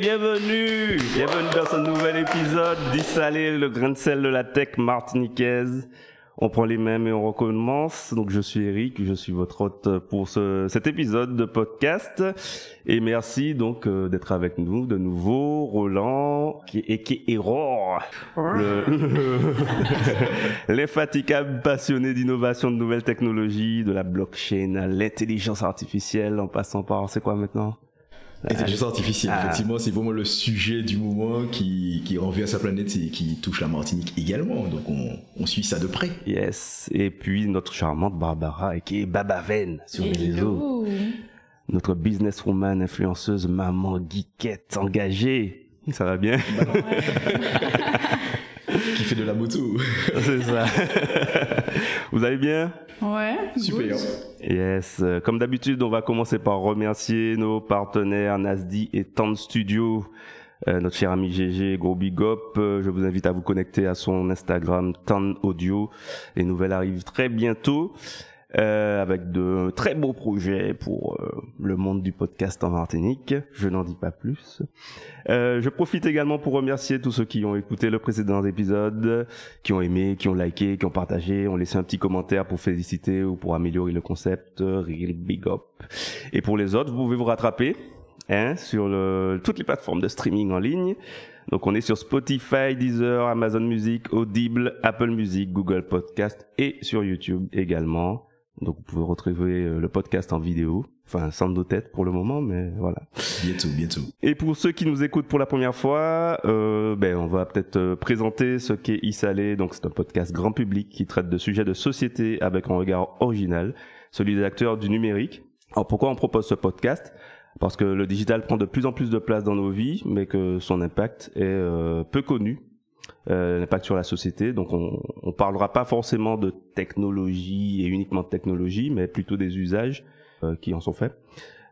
Bienvenue Bienvenue dans ce nouvel épisode d'Issalé, le grain de sel de la tech martiniquaise. On prend les mêmes et on recommence. Donc je suis Eric, je suis votre hôte pour ce, cet épisode de podcast. Et merci donc euh, d'être avec nous de nouveau, Roland qui, et qui est Aurore, le, l'infatigable passionné d'innovation de nouvelles technologies, de la blockchain à l'intelligence artificielle en passant par, c'est quoi maintenant? Intelligence artificielle, Ah. effectivement, c'est vraiment le sujet du moment qui, qui revient à sa planète et qui touche la Martinique également. Donc on, on suit ça de près. Yes. Et puis notre charmante Barbara, qui est Babaven sur les réseaux. Hello. Notre businesswoman, influenceuse, maman, geekette, engagée. Ça va bien? Qui fait de la moto. C'est ça. Vous allez bien? Ouais. Super. good. Yes. Comme d'habitude, on va commencer par remercier nos partenaires Nasdi et Tan Studio. Euh, notre cher ami GG, gros big up. Euh, je vous invite à vous connecter à son Instagram Tan Audio. Les nouvelles arrivent très bientôt. Euh, avec de très beaux projets pour euh, le monde du podcast en Martinique. Je n'en dis pas plus. Euh, je profite également pour remercier tous ceux qui ont écouté le précédent épisode, qui ont aimé, qui ont liké, qui ont partagé, ont laissé un petit commentaire pour féliciter ou pour améliorer le concept. Real big up. Et pour les autres, vous pouvez vous rattraper hein, sur le- toutes les plateformes de streaming en ligne. Donc on est sur Spotify, Deezer, Amazon Music, Audible, Apple Music, Google Podcast et sur YouTube également. Donc vous pouvez retrouver euh, le podcast en vidéo, enfin sans nos têtes pour le moment, mais voilà. Bientôt, bientôt. Et pour ceux qui nous écoutent pour la première fois, euh, ben on va peut-être euh, présenter ce qu'est Issalé. Donc c'est un podcast grand public qui traite de sujets de société avec un regard original, celui des acteurs du numérique. Alors pourquoi on propose ce podcast? Parce que le digital prend de plus en plus de place dans nos vies, mais que son impact est euh, peu connu. Euh, l'impact sur la société. Donc on, on parlera pas forcément de technologie et uniquement de technologie, mais plutôt des usages euh, qui en sont faits.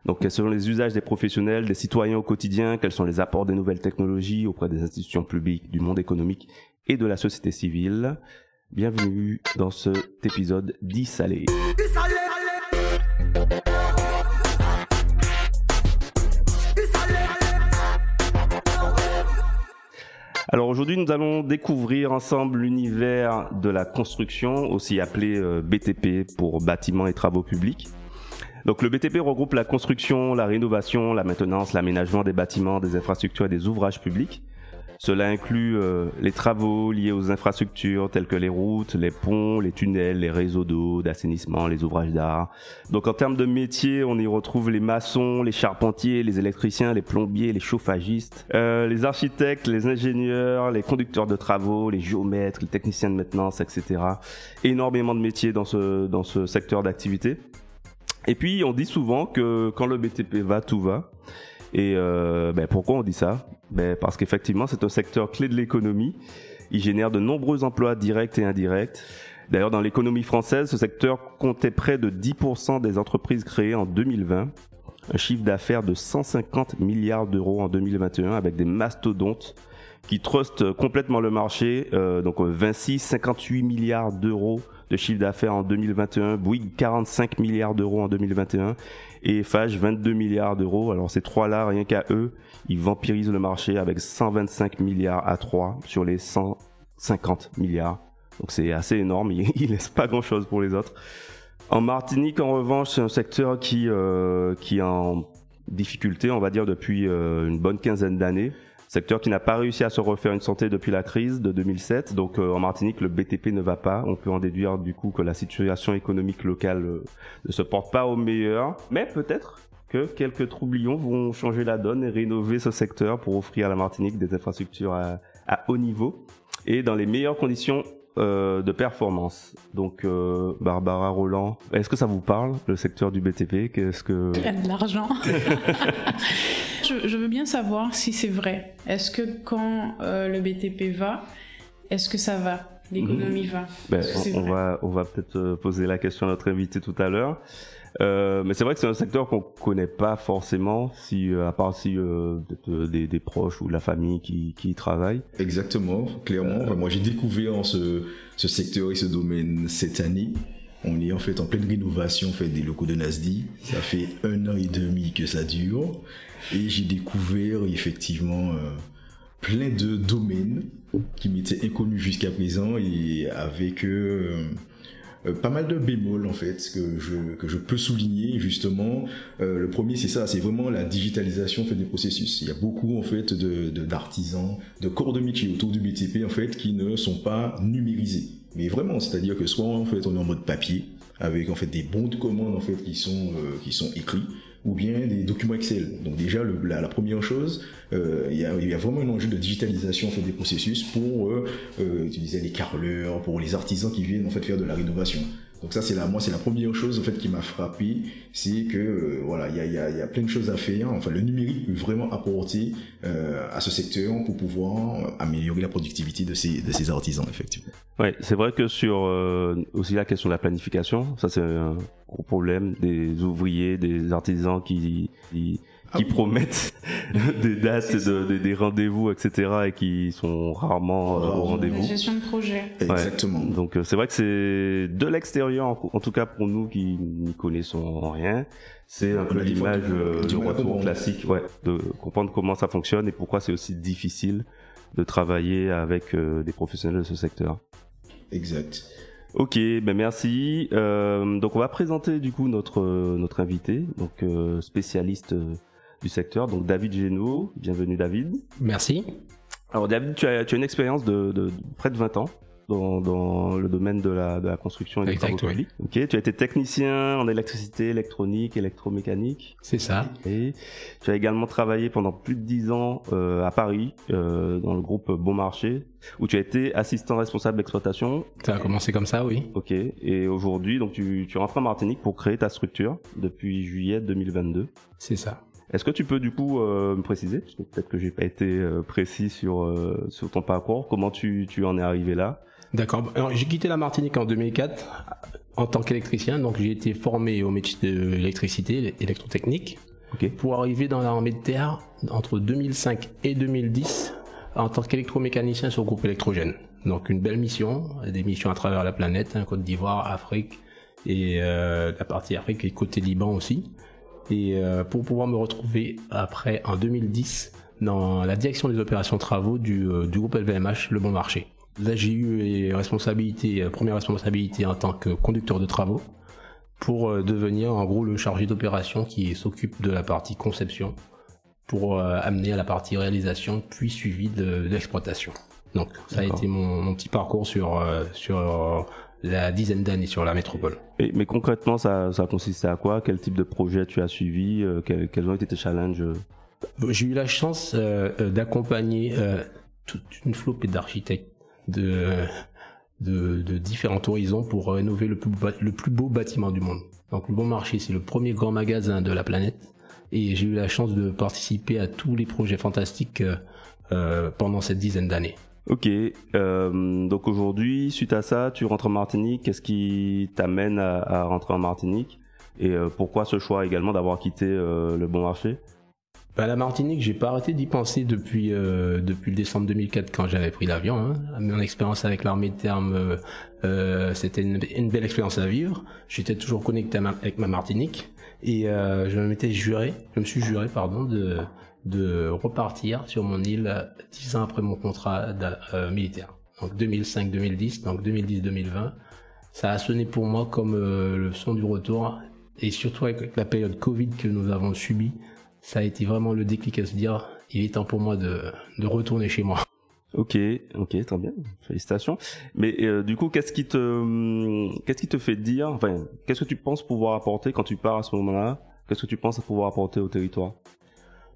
Donc, quels sont les usages des professionnels, des citoyens au quotidien Quels sont les apports des nouvelles technologies auprès des institutions publiques, du monde économique et de la société civile Bienvenue dans cet épisode d'Issalé. Alors aujourd'hui, nous allons découvrir ensemble l'univers de la construction, aussi appelé euh, BTP pour bâtiments et travaux publics. Donc le BTP regroupe la construction, la rénovation, la maintenance, l'aménagement des bâtiments, des infrastructures et des ouvrages publics. Cela inclut euh, les travaux liés aux infrastructures telles que les routes, les ponts, les tunnels, les réseaux d'eau, d'assainissement, les ouvrages d'art. Donc en termes de métiers, on y retrouve les maçons, les charpentiers, les électriciens, les plombiers, les chauffagistes, euh, les architectes, les ingénieurs, les conducteurs de travaux, les géomètres, les techniciens de maintenance, etc. Énormément de métiers dans ce, dans ce secteur d'activité. Et puis on dit souvent que quand le BTP va, tout va. Et euh, ben, pourquoi on dit ça? Ben, Parce qu'effectivement c'est un secteur clé de l'économie. Il génère de nombreux emplois directs et indirects. D'ailleurs dans l'économie française, ce secteur comptait près de 10% des entreprises créées en 2020. Un chiffre d'affaires de 150 milliards d'euros en 2021 avec des mastodontes qui trustent complètement le marché. Euh, donc euh, Vinci 58 milliards d'euros de chiffre d'affaires en 2021, Bouygues 45 milliards d'euros en 2021 et Fage 22 milliards d'euros. Alors ces trois-là, rien qu'à eux, ils vampirisent le marché avec 125 milliards à 3 sur les 150 milliards. Donc c'est assez énorme, ils, ils laissent pas grand-chose pour les autres. En Martinique, en revanche, c'est un secteur qui, euh, qui est en difficulté, on va dire, depuis euh, une bonne quinzaine d'années. Secteur qui n'a pas réussi à se refaire une santé depuis la crise de 2007. Donc euh, en Martinique, le BTP ne va pas. On peut en déduire du coup que la situation économique locale euh, ne se porte pas au meilleur. Mais peut-être que quelques troublions vont changer la donne et rénover ce secteur pour offrir à la Martinique des infrastructures à, à haut niveau et dans les meilleures conditions euh, de performance. Donc euh, Barbara Roland, est-ce que ça vous parle le secteur du BTP Qu'est-ce que Il y a de l'argent. je, je veux bien savoir si c'est vrai. Est-ce que quand euh, le BTP va, est-ce que ça va l'économie va? Ben, on, va, on va peut-être euh, poser la question à notre invité tout à l'heure. Euh, mais c'est vrai que c'est un secteur qu'on connaît pas forcément, si euh, à part si euh, des, des proches ou de la famille qui, qui y travaillent. Exactement, clairement. Enfin, moi, j'ai découvert ce, ce secteur et ce domaine cette année. On est en fait en pleine rénovation en fait, des locaux de Nasdi. Ça fait un an et demi que ça dure. Et j'ai découvert effectivement euh, plein de domaines qui m'étaient inconnus jusqu'à présent et avec euh, euh, pas mal de bémols en fait que je, que je peux souligner justement. Le premier c'est ça, c'est vraiment la digitalisation en fait, des processus. Il y a beaucoup en fait de de- d'artisans, de, corps de métier autour du BTP en fait qui ne sont pas numérisés. Mais vraiment, c'est-à-dire que soit en fait on est en mode papier avec en fait des bons de commande en fait qui sont qui sont écrits ou bien des documents Excel. Donc déjà le- la, première chose, euh, il y, a, y vraiment un enjeu de digitalisation en fait des processus pour euh, euh, utiliser les carreleurs, pour les artisans qui viennent en fait faire de la rénovation. Donc ça c'est la moi c'est la première chose en fait qui m'a frappé, c'est que euh, voilà il y a, y, a, y a plein de choses à faire. Enfin le numérique peut vraiment apporter euh, à ce secteur pour pouvoir euh, améliorer la productivité de ces de ces artisans effectivement. Ouais, c'est vrai que sur euh, aussi la question de la planification, ça c'est un gros problème des ouvriers, des artisans qui qui, qui oui. promettent des dates, de, des- des rendez-vous, etc. et qui sont rarement euh, au rendez-vous. gestion de projet. Exactement. Donc euh, c'est vrai que c'est de l'extérieur, en, en tout cas pour nous qui n'y connaissons rien, c'est un peu l'image du- euh, du retour classique, ouais, de comprendre comment ça fonctionne et pourquoi c'est aussi difficile de travailler avec euh, des professionnels de ce secteur. Exact. Ok, ben merci. Euh, donc on va présenter du coup notre notre invité, donc euh, spécialiste euh, du secteur, donc David Génaud. Bienvenue David. Merci. Alors David, tu as, tu as une expérience de, de près de 20 ans dans, dans le domaine de la, de la construction et des Exact, travaux oui. publics. Ok, tu as été technicien en électricité, électronique, électromécanique. C'est ça. Et tu as également travaillé pendant plus de 10 ans euh, à Paris euh, dans le groupe Bon Marché, où tu as été assistant responsable d'exploitation. Ça a commencé comme ça, oui. Ok, et aujourd'hui, donc tu, tu rentres en Martinique pour créer ta structure depuis juillet 2022. C'est ça. Est-ce que tu peux du coup euh, me préciser, parce que peut-être que j'ai pas été euh, précis sur euh, sur ton parcours, comment tu tu en es arrivé là? D'accord. Alors, j'ai quitté la Martinique en 2004 en tant qu'électricien. Donc, j'ai été formé au métier de l'électricité, électrotechnique, Ok. pour arriver dans l'armée de terre entre 2005 et 2010 en tant qu'électromécanicien sur le groupe électrogène. Donc, une belle mission, des missions à travers la planète, hein, Côte d'Ivoire, Afrique et euh, la partie Afrique et côté Liban aussi. Et euh, pour pouvoir me retrouver après en 2010 dans la direction des opérations travaux du, euh, du groupe LVMH Le Bon Marché. Là, j'ai eu les responsabilités, euh, première responsabilité en tant que conducteur de travaux pour devenir en gros le chargé d'opération qui s'occupe de la partie conception pour amener à la partie réalisation puis suivi de, de l'exploitation. Donc ça a été mon, mon petit parcours sur sur la dizaine d'années sur la métropole. Et, Mais concrètement, ça ça consistait à quoi? Quel type de projet tu as suivi Euh, quels, quels ont été tes challenges? J'ai eu la chance euh, euh, d'accompagner toute une flopée d'architectes de, de, de différents horizons pour rénover le plus, beau, bat- le plus beau bâtiment du monde. Donc le Bon Marché, c'est le premier grand magasin de la planète. Et j'ai eu la chance de participer à tous les projets fantastiques euh, pendant cette dizaine d'années. Ok, euh, donc aujourd'hui, suite à ça, tu rentres en Martinique. Qu'est-ce qui t'amène à, à rentrer en Martinique? Et euh, pourquoi ce choix également d'avoir quitté euh, le bon marché? Bah, la Martinique, j'ai pas arrêté d'y penser depuis euh, depuis le décembre 2004 quand j'avais pris l'avion. Hein. Mon expérience avec l'armée de terme, euh, euh, c'était une, belle expérience à vivre. J'étais toujours connecté avec ma Martinique et je m'étais juré, je me suis juré pardon de de repartir sur mon île dix ans après mon contrat euh, militaire. Donc 2005-2010, donc 2010-2020, ça a sonné pour moi comme euh, le son du retour et surtout avec la période Covid que nous avons subie ça a été vraiment le déclic à se dire il est temps pour moi de, de retourner chez moi. Ok, ok, très bien, félicitations. Mais euh, du coup, qu'est-ce qui te, hum, qu'est-ce qui te fait dire, enfin, qu'est-ce que tu penses pouvoir apporter quand tu pars à ce moment-là? Qu'est-ce que tu penses pouvoir apporter au territoire?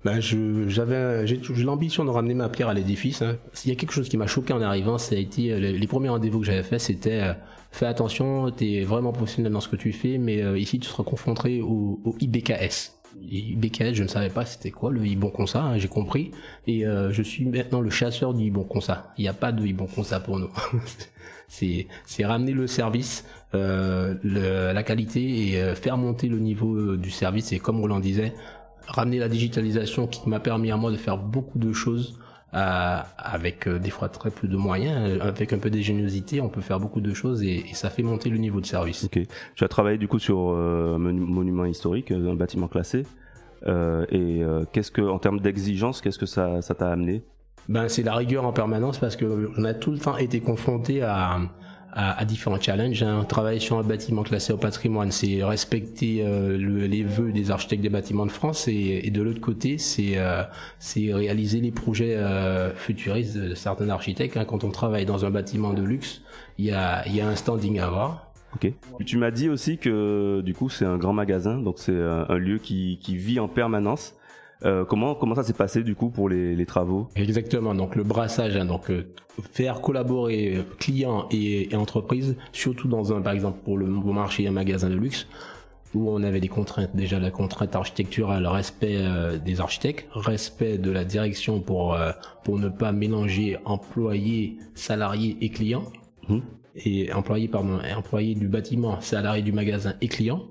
Ben je j'avais j'ai j'ai l'ambition de ramener ma pierre à l'édifice. Hein. S'il y a quelque chose qui m'a choqué en arrivant, ça a été euh, les, premiers rendez-vous que j'avais fait, c'était euh, fais attention, tu es vraiment professionnel dans ce que tu fais, mais euh, ici tu seras confronté au, au IBKS. BKS, je ne savais pas c'était quoi le Ibon Consa, hein, j'ai compris. Et euh, je suis maintenant le chasseur du Ibon Consa. Il n'y a pas de Ibon Consa pour nous. c'est ramener le service, euh, la qualité et euh, faire monter le niveau du service. Et comme Roland disait, ramener la digitalisation qui m'a permis à moi de faire beaucoup de choses avec des fois très peu de moyens, avec un peu d'ingéniosité, on peut faire beaucoup de choses et, ça fait monter le niveau de service. Ok. Tu as travaillé du coup sur un monument historique, un bâtiment classé. Euh, et euh, qu'est-ce que, en termes d'exigence, qu'est-ce que ça, ça t'a amené? Ben, c'est la rigueur en permanence parce que on a tout le temps été confronté à, à, à, différents challenges. Hein. Travailler sur un bâtiment classé au patrimoine, c'est respecter euh, le, les vœux des architectes des bâtiments de France, et, et de l'autre côté, c'est euh, c'est réaliser les projets euh, futuristes de certains architectes. Hein. Quand on travaille dans un bâtiment de luxe, il y a, y a un standing à avoir. Ok. Tu m'as dit aussi que du coup c'est un grand magasin, donc c'est un, lieu qui, qui, vit en permanence. Euh, comment comment ça s'est passé du coup pour les, les travaux? Exactement. Donc le brassage, hein, donc euh, faire collaborer clients et, et entreprises, surtout dans un par exemple pour le bon marché un magasin de luxe où on avait des contraintes déjà la contrainte architecturale, respect euh, des architectes, respect de la direction pour euh, pour ne pas mélanger employés, salariés et clients. Mmh et employé pardon employé du bâtiment salarié du magasin et client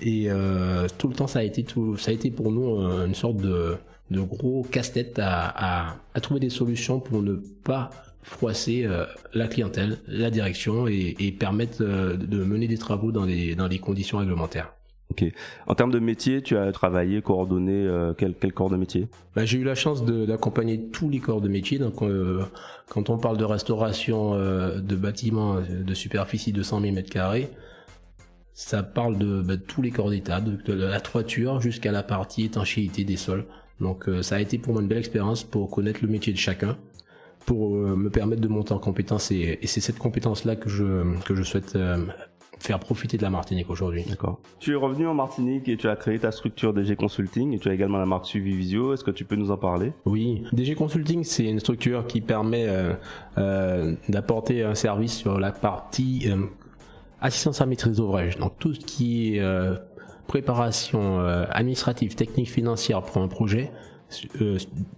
et euh, tout le temps ça a été tout ça a été pour nous euh, une sorte de, de gros casse-tête à, à, à, trouver des solutions pour ne pas froisser euh, la clientèle la direction et, et permettre euh, de mener des travaux dans les dans les conditions réglementaires Ok. En termes de métier, tu as travaillé, coordonné euh, quel, quel, corps de métier? Bah, J'ai eu la chance d'accompagner tous les corps de métier. Donc, euh, quand on parle de restauration euh, de bâtiments de superficie de 100 000 m2, ça parle de, bah, tous les corps d'état, de, la toiture jusqu'à la partie étanchéité des sols. Donc, ça a été pour moi une belle expérience pour connaître le métier de chacun pour me permettre de monter en compétence et, et c'est cette compétence là que je que je souhaite faire profiter de la Martinique aujourd'hui. D'accord. Tu es revenu en Martinique et tu as créé ta structure DG Consulting et tu as également la marque Suivi Visio. Est-ce que tu peux nous en parler? Oui, DG Consulting, c'est une structure qui permet euh, euh, d'apporter un service sur la partie euh, assistance à maîtrise d'ouvrage. Donc tout ce qui est euh, préparation euh, administrative, technique, financière pour un projet,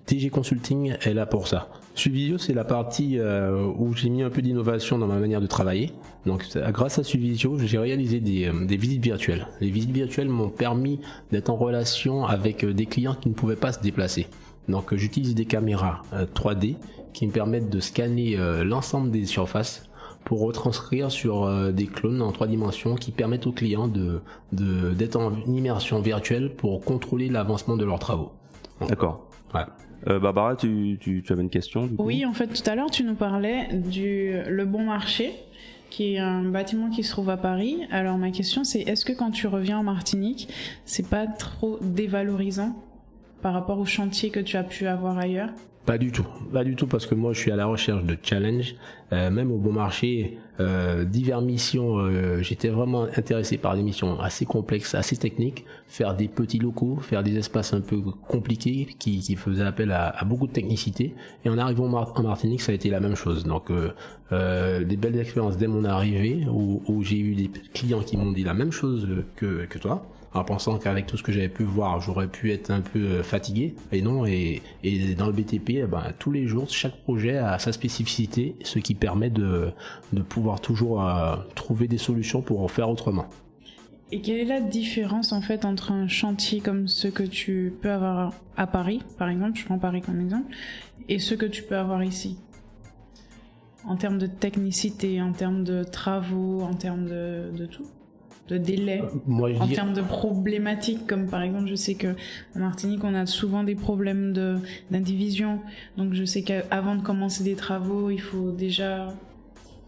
DG Consulting est là pour ça. Suivisio, c'est la partie euh, où j'ai mis un peu d'innovation dans ma manière de travailler. Donc, grâce à Suivisio, j'ai réalisé des, euh, des, visites virtuelles. Les visites virtuelles m'ont permis d'être en relation avec euh, des clients qui ne pouvaient pas se déplacer. Donc, j'utilise des caméras 3D qui me permettent de scanner l'ensemble des surfaces pour retranscrire sur des clones en trois dimensions qui permettent aux clients de d'être en immersion virtuelle pour contrôler l'avancement de leurs travaux. D'accord. Ouais. Euh, Barbara, tu, tu, tu, avais une question Oui, en fait, tout à l'heure, tu nous parlais du Le Bon Marché, qui est un bâtiment qui se trouve à Paris. Alors, ma question, c'est est-ce que quand tu reviens en Martinique, c'est pas trop dévalorisant par rapport au chantier que tu as pu avoir ailleurs? Pas du tout, pas du tout parce que moi je suis à la recherche de challenge. Euh, même au bon marché, euh, divers missions, euh, j'étais vraiment intéressé par des missions assez complexes, assez techniques, faire des petits locaux, faire des espaces un peu compliqués qui, qui faisaient appel à, beaucoup de technicité. Et en arrivant en Martinique, ça a été la même chose. Donc euh, euh, des belles expériences dès mon arrivée où, j'ai eu des clients qui m'ont dit la même chose que toi en pensant qu'avec tout ce que j'avais pu voir, j'aurais pu être un peu euh, fatigué. Et non, et, dans le BTP, eh ben, tous les jours, chaque projet a sa spécificité, ce qui permet de, pouvoir toujours euh, trouver des solutions pour en faire autrement. Et quelle est la différence en fait entre un chantier comme ce que tu peux avoir à Paris, par exemple, je prends Paris comme exemple, et ce que tu peux avoir ici? En termes de technicité, en termes de travaux, en termes de tout? De délai euh, en termes de problématiques comme par exemple je sais que en Martinique on a souvent des problèmes de d'indivision. Donc je sais qu'avant de commencer des travaux il faut déjà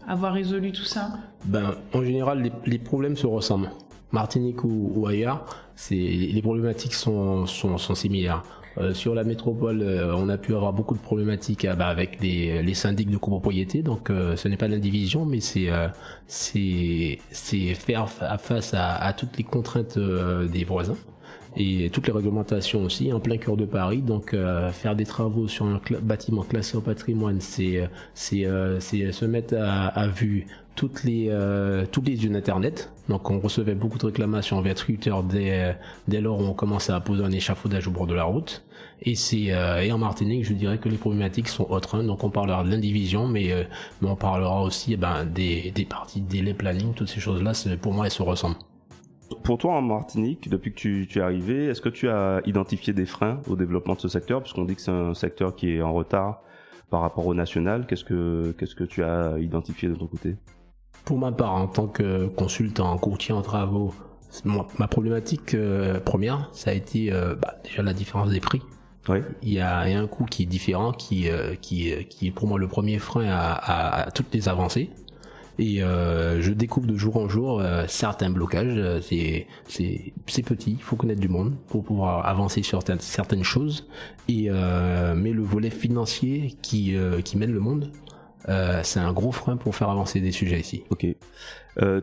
avoir résolu tout ça. Ben en général les, les problèmes se ressemblent. Martinique ou, ou ailleurs c'est les problématiques sont, sont, sont similaires euh, sur la métropole, euh, on a pu avoir beaucoup de problématiques euh, bah, avec les, les, syndics de copropriété. Donc, ce n'est pas l'indivision, mais c'est faire face à, à, toutes les contraintes des voisins et toutes les réglementations aussi en plein cœur de Paris. Donc faire des travaux sur un bâtiment classé au patrimoine, c'est c'est se mettre à, à vue toutes les euh, tous les yeux d'internet. Donc on recevait beaucoup de réclamations envers Twitter dès dès lors où on commençait à poser un échafaudage au bord de la route. Et c'est euh, et en Martinique, je dirais que les problématiques sont autres. Hein. Donc on parlera de l'indivision, mais euh, mais on parlera aussi eh ben des des parties délai planning, toutes ces choses là. Pour moi, elles se ressemblent. Pour toi en Martinique, depuis que tu, tu es arrivé, est-ce que tu as identifié des freins au développement de ce secteur, puisqu'on dit que c'est un secteur qui est en retard par rapport au national Qu'est-ce que qu'est-ce que tu as identifié de ton côté? Pour ma part, en tant que consultant, courtier en travaux, ma problématique euh, première, ça a été bah, déjà la différence des prix. Ouais. Il, y a, un coût qui est différent, qui, euh, qui, qui est pour moi le premier frein à, à toutes les avancées. Et euh, je découvre de jour en jour euh, certains blocages. Euh, c'est c'est c'est petit, il faut connaître du monde pour pouvoir avancer sur certaines choses. Et mais le volet financier qui qui mène le monde, c'est un gros frein pour faire avancer des sujets ici. Ok.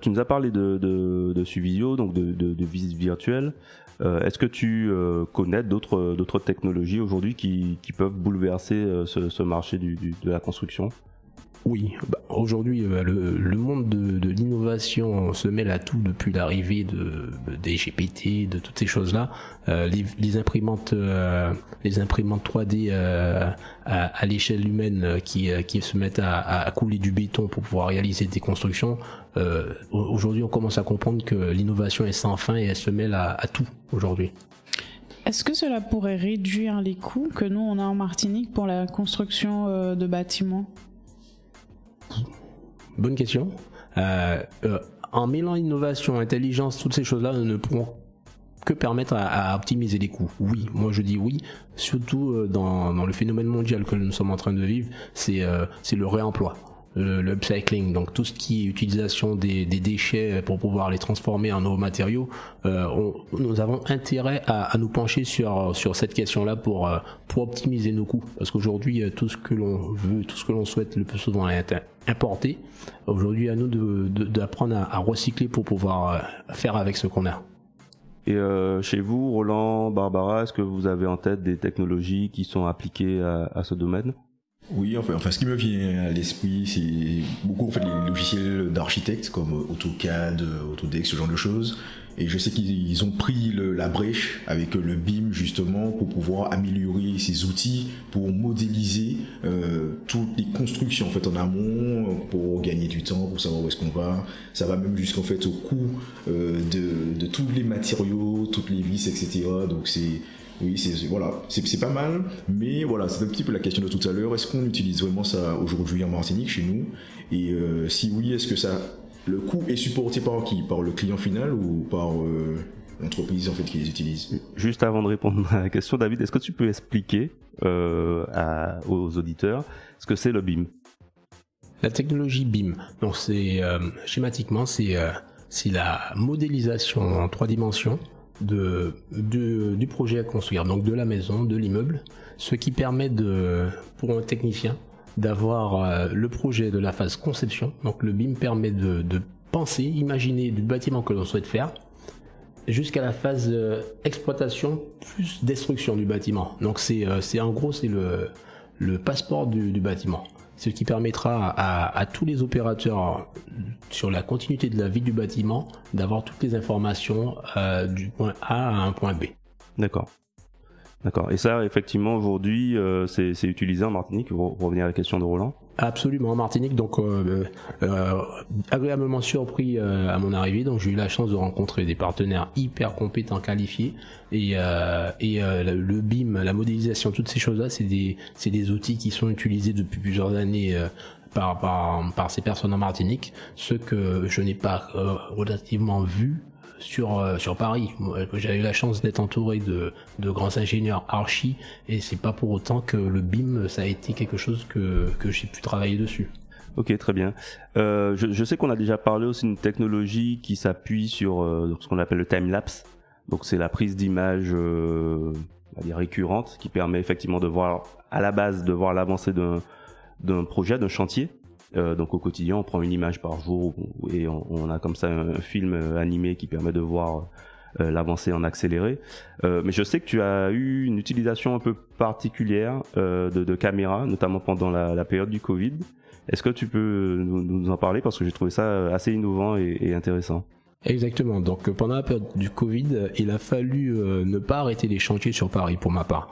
tu nous as parlé de de, de Suvisio, donc de de, de visite virtuelle. Est-ce que tu connais d'autres technologies aujourd'hui qui, qui peuvent bouleverser ce, ce marché du, de la construction? Oui, bah, aujourd'hui euh, le, monde de, l'innovation se mêle à tout depuis l'arrivée de, des GPT, de toutes ces choses-là. Euh, les, imprimantes, euh, les imprimantes 3D à, l'échelle humaine qui, qui se mettent à, couler du béton pour pouvoir réaliser des constructions. aujourd'hui, on commence à comprendre que l'innovation est sans fin et elle se mêle à, à tout aujourd'hui. Est-ce que cela pourrait réduire les coûts que nous on a en Martinique pour la construction de bâtiments? Bonne question. Euh, euh, en mêlant innovation, intelligence, toutes ces choses-là ne pourront que permettre à, optimiser les coûts. Oui, moi je dis oui, surtout euh, dans, le phénomène mondial que nous sommes en train de vivre, c'est le réemploi le, upcycling, donc tout ce qui est utilisation des, déchets pour pouvoir les transformer en nouveaux matériaux, euh, nous avons intérêt à, nous pencher sur sur cette question-là pour euh, pour optimiser nos coûts, parce qu'aujourd'hui euh, tout ce que l'on veut, tout ce que l'on souhaite, le plus souvent est importé. Aujourd'hui, à nous d'apprendre à, recycler pour pouvoir faire avec ce qu'on a. Et chez vous, Roland, Barbara, est-ce que vous avez en tête des technologies qui sont appliquées à ce domaine? Oui, enfin, enfin, ce qui me vient à l'esprit, c'est beaucoup en fait les logiciels d'architectes comme AutoCAD, Autodesk, ce genre de choses. Et je sais qu'ils ont pris la brèche avec le BIM justement pour pouvoir améliorer ces outils pour modéliser euh, toutes les constructions en fait en amont pour gagner du temps, pour savoir où est-ce qu'on va. Ça va même jusqu'en fait au coût euh, de, de tous les matériaux, toutes les vis, etc. Donc c'est oui, c'est voilà, c'est pas mal, mais voilà, c'est un petit peu la question de tout à l'heure. Est-ce qu'on utilise vraiment ça aujourd'hui en Martinique chez nous? Et euh, si oui, est-ce que ça, le coût est supporté par qui? Par le client final ou par euh, l'entreprise en fait qui les utilise? Juste avant de répondre à la question, David, est-ce que tu peux expliquer euh, aux auditeurs ce que c'est le BIM? La technologie BIM, donc c'est schématiquement c'est c'est la modélisation en trois dimensions du projet à construire, donc de la maison, de l'immeuble, ce qui permet de, pour un technicien d'avoir euh, le projet de la phase conception. Donc le BIM permet de, penser, imaginer du bâtiment que l'on souhaite faire, jusqu'à la phase euh, exploitation plus destruction du bâtiment. Donc c'est euh, en gros c'est le, passeport du bâtiment ce qui permettra à, tous les opérateurs sur la continuité de la vie du bâtiment d'avoir toutes les informations euh, du point A à un point B. D'accord. D'accord. Et ça, effectivement, aujourd'hui, euh, c'est utilisé en Martinique. Pour revenir à la question de Roland. Absolument, en Martinique. Donc, euh, euh, agréablement surpris à mon arrivée. Donc, j'ai eu la chance de rencontrer des partenaires hyper compétents, qualifiés. Et, et le BIM, la modélisation, toutes ces choses-là, c'est des, des outils qui sont utilisés depuis plusieurs années. Par, par, par ces personnes en Martinique, ce que je n'ai pas relativement vu sur euh, sur Paris. J'ai eu la chance d'être entouré de, de grands ingénieurs archi et c'est pas pour autant que le BIM ça a été quelque chose que que j'ai pu travailler dessus. Ok, très bien. Euh, je, je, sais qu'on a déjà parlé aussi d'une technologie qui s'appuie sur euh, ce qu'on appelle le time lapse. Donc c'est la prise d'image euh, récurrente qui permet effectivement de voir à la base de voir l'avancée d'un d'un projet, d'un chantier euh, donc au quotidien, on prend une image par jour et on, a comme ça un, film euh, animé qui permet de voir l'avancée en accéléré. mais je sais que tu as eu une utilisation un peu particulière de, caméras, notamment pendant la, période du Covid. Est-ce que tu peux nous, en parler? Parce que j'ai trouvé ça assez innovant et intéressant. Exactement. Donc pendant la période du Covid, il a fallu ne pas arrêter les chantiers sur Paris pour ma part.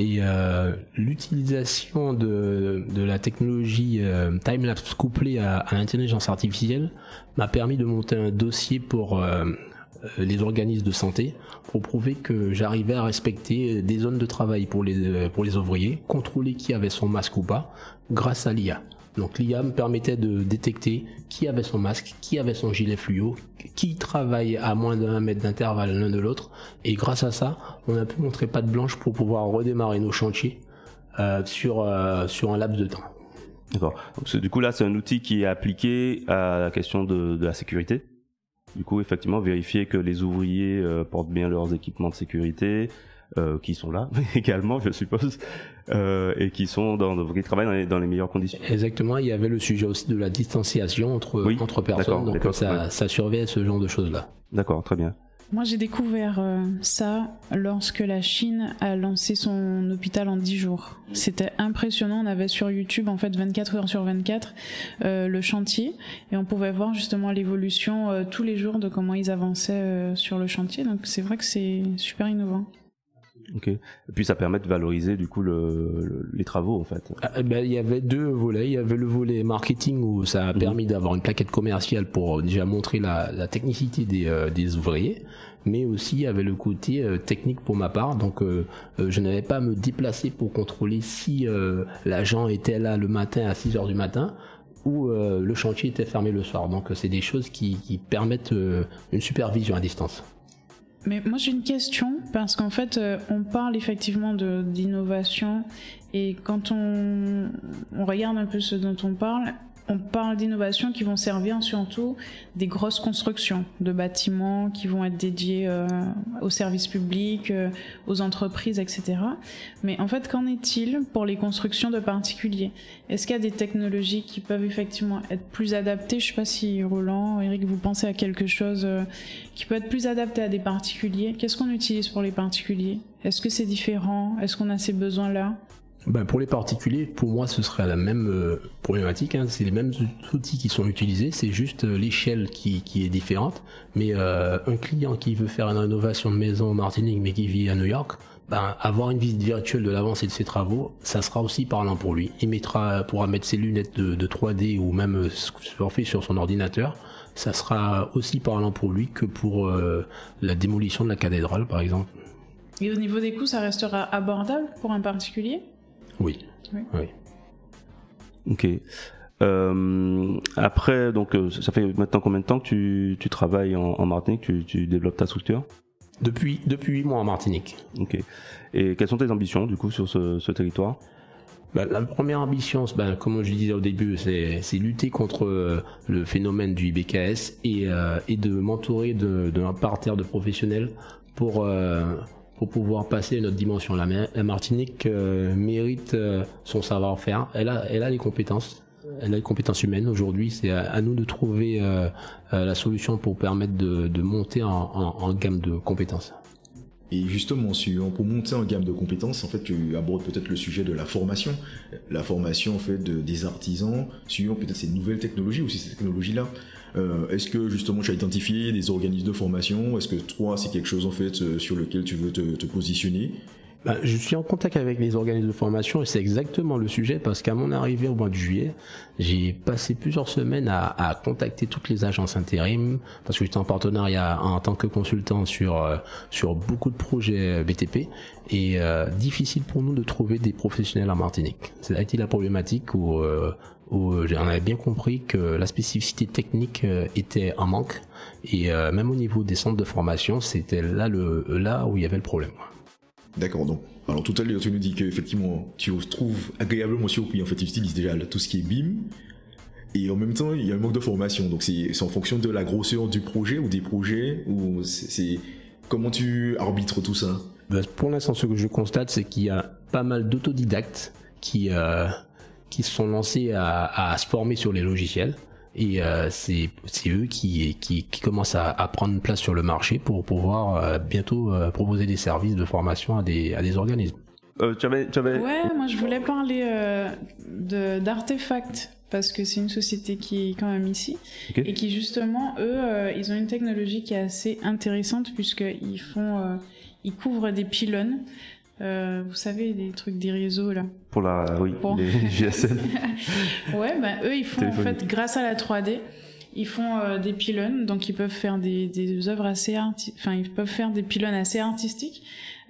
Et euh, l'utilisation de, la technologie euh, time-lapse couplée à, l'intelligence artificielle m'a permis de monter un dossier pour euh, les organismes de santé pour prouver que j'arrivais à respecter des zones de travail pour les, pour les ouvriers, contrôler qui avait son masque ou pas, grâce à l'IA. Donc l'IA me permettait de détecter qui avait son masque, qui avait son gilet fluo, qui travaille à moins d'un mètre d'intervalle l'un de l'autre. Et grâce à ça, on a pu montrer patte blanche pour pouvoir redémarrer nos chantiers euh, sur, euh, sur un laps de temps. D'accord. Du coup là, c'est un outil qui est appliqué à la question de, de la sécurité. Du coup, effectivement, vérifier que les ouvriers euh, portent bien leurs équipements de sécurité, euh, qui sont là également, je suppose, euh, et qui sont dans, qui travaillent dans les, dans les, meilleures conditions. Exactement. Il y avait le sujet aussi de la distanciation entre entre personnes, donc ça, ça surveille ce genre de choses là. D'accord, très bien. Moi, j'ai découvert euh, ça lorsque la Chine a lancé son hôpital en 10 jours. C'était impressionnant. On avait sur YouTube, en fait, 24 heures sur 24, euh, le chantier. Et on pouvait voir justement l'évolution euh, tous les jours de comment ils avançaient sur le chantier. Donc, c'est vrai que c'est super innovant. Ok. Et puis ça permet de valoriser du coup le, les travaux en fait. Ah, eh ben, il y avait deux volets. Il y avait le volet marketing où ça a mhm. permis d'avoir une plaquette commerciale pour euh, déjà montrer la, la technicité des, euh, des, ouvriers, mais aussi il y avait le côté euh, technique pour ma part. Donc je n'avais pas à me déplacer pour contrôler si l'agent était là le matin à 6 heures du matin ou le chantier était fermé le soir. Donc c'est des choses qui, qui permettent une supervision à distance. Mais moi j'ai une question parce qu'en fait euh, on parle effectivement de d'innovation et quand on, on regarde un peu ce dont on parle, on parle d'innovations qui vont servir surtout des grosses constructions de bâtiments qui vont être dédiés euh, aux services publics, euh, aux entreprises, etc. Mais en fait, qu'en est-il pour les constructions de particuliers? Est-ce qu'il y a des technologies qui peuvent effectivement être plus adaptées? Je sais pas si Roland, Eric, vous pensez à quelque chose euh, qui peut être plus adapté à des particuliers. Qu'est-ce qu'on utilise pour les particuliers? Est-ce que c'est différent? Est-ce qu'on a ces besoins-là? Ben pour les particuliers, pour moi, ce serait la même euh, problématique. Hein. C'est les mêmes outils qui sont utilisés, c'est juste euh, l'échelle qui, qui, est différente. Mais euh, un client qui veut faire une rénovation de maison en Martinique, mais qui vit à New York, ben, avoir une visite virtuelle de l'avancée de ses travaux, ça sera aussi parlant pour lui. Il mettra, pourra mettre ses lunettes de, de 3D ou même surfer sur son ordinateur. Ça sera aussi parlant pour lui que pour la démolition de la cathédrale, par exemple. Et au niveau des coûts, ça restera abordable pour un particulier? Oui. Oui. Ok. Euh, après, donc, euh, ça fait maintenant combien de temps que tu, tu travailles en, en Martinique, tu, tu, développes ta structure? Depuis depuis 8 mois en Martinique. Ok. Et quelles sont tes ambitions du coup sur ce, ce territoire? Bah, la première ambition, bah, comme je disais au début, c'est lutter contre euh, le phénomène du IBKS et, euh, et de m'entourer d'un de, parterre de professionnels pour euh, pour pouvoir passer à notre dimension. La, la Martinique euh, mérite euh, son savoir-faire. Elle a, elle a les compétences. Elle a les compétences humaines. Aujourd'hui, c'est à, nous de trouver euh, la solution pour permettre de, monter en, gamme de compétences. Et justement, pour monter en gamme de compétences, en fait, tu abordes peut-être le sujet de la formation. La formation, en fait, de, des artisans, suivant peut-être ces nouvelles technologies ou ces technologies-là. Euh, est-ce que justement tu as identifié des organismes de formation? Est-ce que toi c'est quelque chose en fait euh, sur lequel tu veux te, te positionner? Bah, je suis en contact avec les organismes de formation et c'est exactement le sujet parce qu'à mon arrivée au mois de juillet, j'ai passé plusieurs semaines à, à, contacter toutes les agences intérim parce que j'étais en partenariat en tant que consultant sur euh, sur beaucoup de projets BTP et euh, difficile pour nous de trouver des professionnels en Martinique. C'est a été la problématique où euh, où on avait bien compris que la spécificité technique était en manque et même au niveau des centres de formation, c'était là le là où il y avait le problème. D'accord, donc, alors tout à l'heure, tu nous dis qu'effectivement, tu trouves agréablement surpris, en fait, tu utilises déjà tout ce qui est BIM, et en même temps, il y a un manque de formation, donc c'est en fonction de la grosseur du projet ou des projets, ou c'est comment tu arbitres tout ça? Ben, Pour l'instant, ce que je constate, c'est qu'il y a pas mal d'autodidactes qui, euh, qui se sont lancés à, à, se former sur les logiciels. Et c'est eux qui, qui, qui commencent à, à, prendre place sur le marché pour pouvoir bientôt proposer des services de formation à des, à des organismes. tu avais, tu avais... Ouais, moi je voulais parler d'artefacts parce que c'est une société qui est quand même ici. Et qui justement eux euh, ils ont une technologie qui est assez intéressante puisqu'ils font euh, ils couvrent des pylônes euh, vous savez des trucs des réseaux là pour la oui les GSM ouais ben eux ils font en fait grâce à la 3D ils font euh, des pylônes donc ils peuvent faire des, des œuvres assez enfin ils peuvent faire des pylônes assez artistiques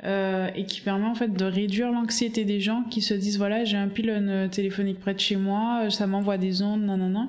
euh, et qui permet en fait de réduire l'anxiété des gens qui se disent voilà j'ai un pylône euh, téléphonique près de chez moi, ça m'envoie des ondes, nanana.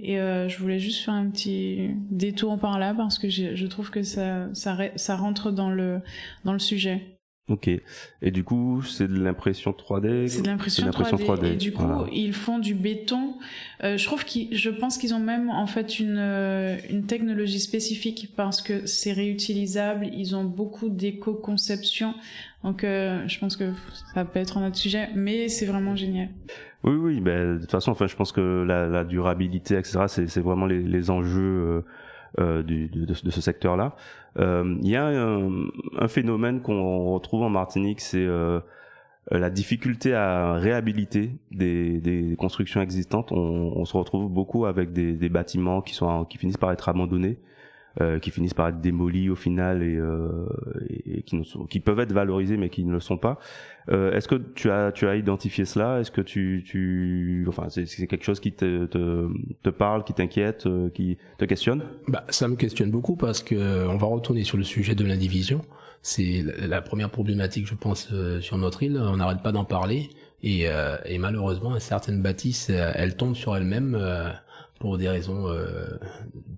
Et euh, je voulais juste faire un petit détour par là parce que je trouve que ça, ça, ça rentre dans le, dans le sujet. Ok. Et du coup, c'est de l'impression 3D. C'est de l'impression 3D. 3D. Et du coup, ils font du béton. Euh, je trouve qu'ils, je pense qu'ils ont même en fait une euh, une technologie spécifique parce que c'est réutilisable. Ils ont beaucoup d'éco-conception. Donc, euh, je pense que ça peut être un autre sujet, mais c'est vraiment génial. Oui, oui. Ben, de toute façon, enfin, je pense que la, la durabilité, etc. C'est, c'est vraiment les, les enjeux. Euh, du, de, ce secteur-là. Euh, il y a un, phénomène qu'on retrouve en Martinique, c'est euh, la difficulté à réhabiliter des, constructions existantes. On, on, se retrouve beaucoup avec des, des bâtiments qui sont qui finissent par être abandonnés euh, qui finissent par être démolis au final et, euh, et qui, ne sont, qui peuvent être valorisés mais qui ne le sont pas. Euh, Est-ce que tu as tu as identifié cela? Est-ce que tu tu enfin c'est quelque chose qui te te, te parle, qui t'inquiète, euh, qui te questionne? Bah ça me questionne beaucoup parce que euh, on va retourner sur le sujet de l'indivision. C'est la, première problématique je pense sur notre île. On n'arrête pas d'en parler. Et, et, malheureusement, certaines bâtisses, elles tombent sur elles-mêmes pour des raisons euh,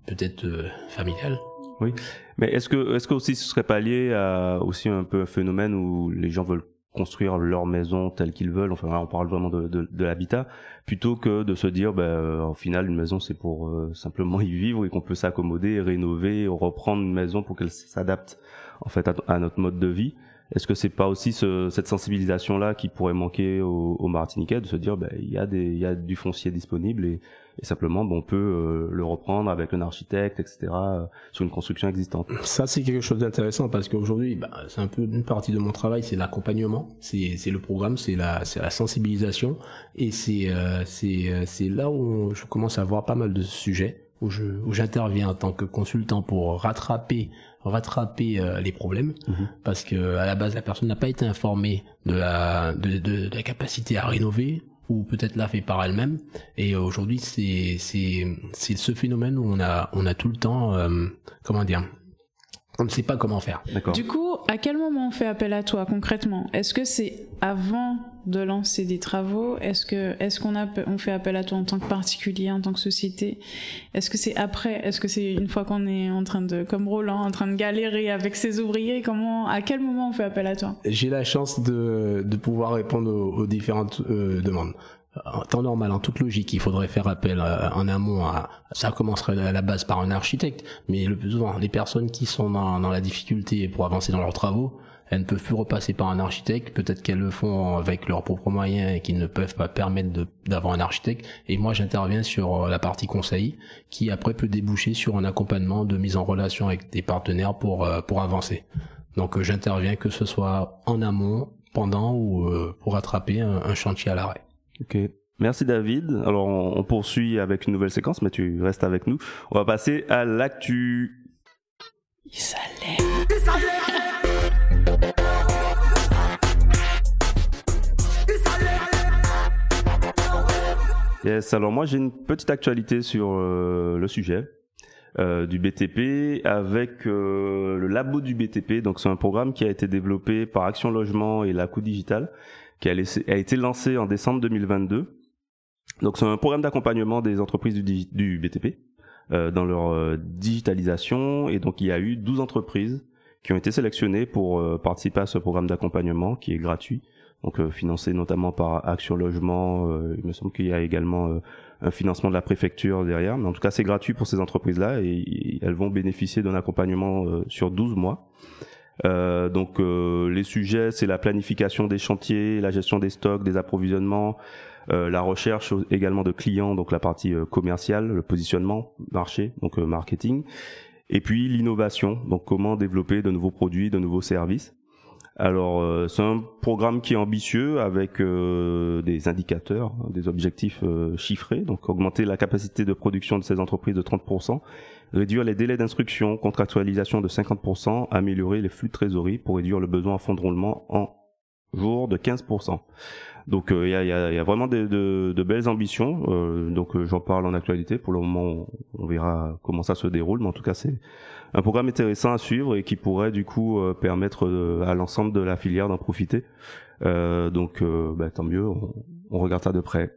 peut-être euh, familiales. Oui, mais est-ce que est-ce que aussi ce serait pas lié à aussi un peu un phénomène où les gens veulent construire leur maison telle qu'ils veulent, enfin on parle vraiment de, de, de l'habitat, plutôt que de se dire, ben, euh, au final, une maison c'est pour simplement y vivre et qu'on peut s'accommoder, rénover, reprendre une maison pour qu'elle s'adapte en fait à, notre mode de vie. Est-ce que c'est pas aussi ce, cette sensibilisation là qui pourrait manquer aux, aux Martiniquais de se dire, ben, il y a des, il y a du foncier disponible et et simplement bon, on peut euh, le reprendre avec un architecte, etc. Euh, sur une construction existante. Ça c'est quelque chose d'intéressant parce qu'aujourd'hui, bah, c'est un peu une partie de mon travail, c'est l'accompagnement, c'est le programme, c'est la sensibilisation et c'est euh, c'est là où je commence à voir pas mal de sujets où je où j'interviens en tant que consultant pour rattraper rattraper les problèmes mhm. parce que à la base la personne n'a pas été informée de la de, de, de la capacité à rénover ou peut-être l'a fait par elle-même. Et aujourd'hui, c'est ce phénomène où on a on a tout le temps euh, comment dire on ne sait pas comment faire. Du coup, à quel moment on fait appel à toi concrètement? Est-ce que c'est avant de lancer des travaux? Est-ce que est-ce qu'on a on fait appel à toi en tant que particulier, en tant que société? Est-ce que c'est après? Est-ce que c'est une fois qu'on est en train de comme Roland en train de galérer avec ses ouvriers? Comment à quel moment on fait appel à toi? J'ai la chance de de pouvoir répondre aux, différentes euh, demandes en temps normal, en toute logique, il faudrait faire appel euh, en amont à, ça commencerait à la base par un architecte, mais le plus souvent, les personnes qui sont dans, la difficulté pour avancer dans leurs travaux, elles ne peuvent plus repasser par un architecte, peut-être qu'elles le font avec leurs propres moyens et qu'ils ne peuvent pas permettre d'avoir un architecte. Et moi, j'interviens sur euh, la partie conseil, qui après peut déboucher sur un accompagnement de mise en relation avec des partenaires pour, euh, pour avancer. Donc j'interviens que ce soit en amont, pendant ou pour attraper un chantier à l'arrêt. Ok. Merci David. Alors on, poursuit avec une nouvelle séquence, mais tu restes avec nous. On va passer à l'actu. Yes, alors moi j'ai une petite actualité sur euh, le sujet euh, du BTP avec euh, le labo du BTP. Donc c'est un programme qui a été développé par Action Logement et la Coup Digital qui a, été lancé en décembre 2022. Donc c'est un programme d'accompagnement des entreprises du, BTP euh, dans leur euh, digitalisation et donc il y a eu 12 entreprises qui ont été sélectionnées pour euh, participer à ce programme d'accompagnement qui est gratuit, donc financé notamment par Action Logement. il me semble qu'il y a également un financement de la préfecture derrière, mais en tout cas c'est gratuit pour ces entreprises-là et, elles vont bénéficier d'un accompagnement sur 12 mois. Euh, donc euh, les sujets, c'est la planification des chantiers, la gestion des stocks, des approvisionnements, Euh, la recherche également de clients, donc la partie euh, commerciale, le positionnement, marché, donc marketing. Et puis l'innovation, donc comment développer de nouveaux produits, de nouveaux services. Alors c'est un programme qui est ambitieux avec des indicateurs, des objectifs chiffrés, donc augmenter la capacité de production de ces entreprises de 30%, réduire les délais d'instruction, contractualisation de 50%, améliorer les flux de trésorerie pour réduire le besoin en fonds de roulement en jour de 15%. Donc euh, il y, a, vraiment de belles ambitions. Euh, donc euh, j'en parle en actualité. Pour le moment, on, verra comment ça se déroule. Mais en tout cas, c'est un programme intéressant à suivre et qui pourrait du coup permettre à l'ensemble de la filière d'en profiter. donc bah, tant mieux. On, on regarde ça de près.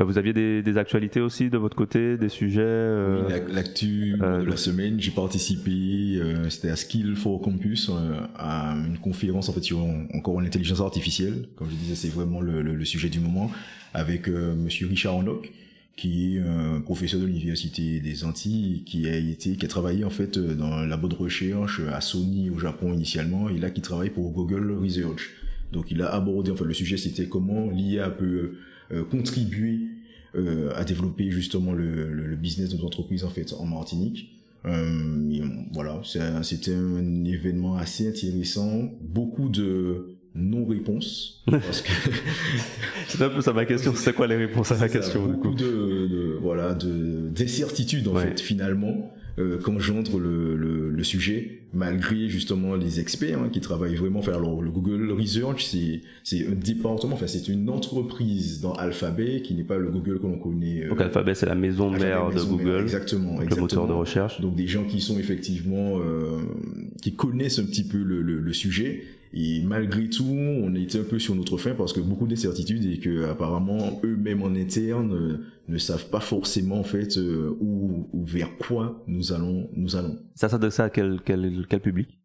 Euh, vous aviez des, des, actualités aussi de votre côté, des sujets euh, Oui, l'actu euh, de la semaine, j'ai participé, euh, c'était à Skill for Campus, à une conférence en fait sur encore l'intelligence artificielle. Comme je disais, c'est vraiment le, le, le, sujet du moment, avec Monsieur Richard Honnock, qui est un professeur de l'université des Antilles, qui a été, qui a travaillé en fait dans un labo de recherche à Sony au Japon initialement, et là qui travaille pour Google Research. Donc il a abordé, en fait, le sujet c'était comment l'IA peut euh, contribuer euh, à développer justement le, le, business de nos entreprises en fait en Martinique. Euh, voilà, c'était un événement assez intéressant, beaucoup de non-réponses. c'est un peu ça ma question. C'est quoi les réponses à la question Beaucoup de, de, voilà de en fait finalement euh, qu'engendre le, le, le, sujet, malgré justement les experts hein, qui travaillent vraiment. faire alors, le Google Research, c'est c'est un département, enfin c'est une entreprise dans Alphabet qui n'est pas le Google que l'on connaît. Euh, Donc Alphabet, c'est la maison mère de Google, exactement, le moteur de recherche. Donc des gens qui sont effectivement euh, qui connaissent un petit peu le, le, le sujet et malgré tout, on était un peu sur notre fin parce que beaucoup d'incertitudes et que apparemment eux-mêmes en interne euh, ne savent pas forcément en fait euh, où, ou vers quoi nous allons nous allons. Ça s'adresse à quel quel quel public?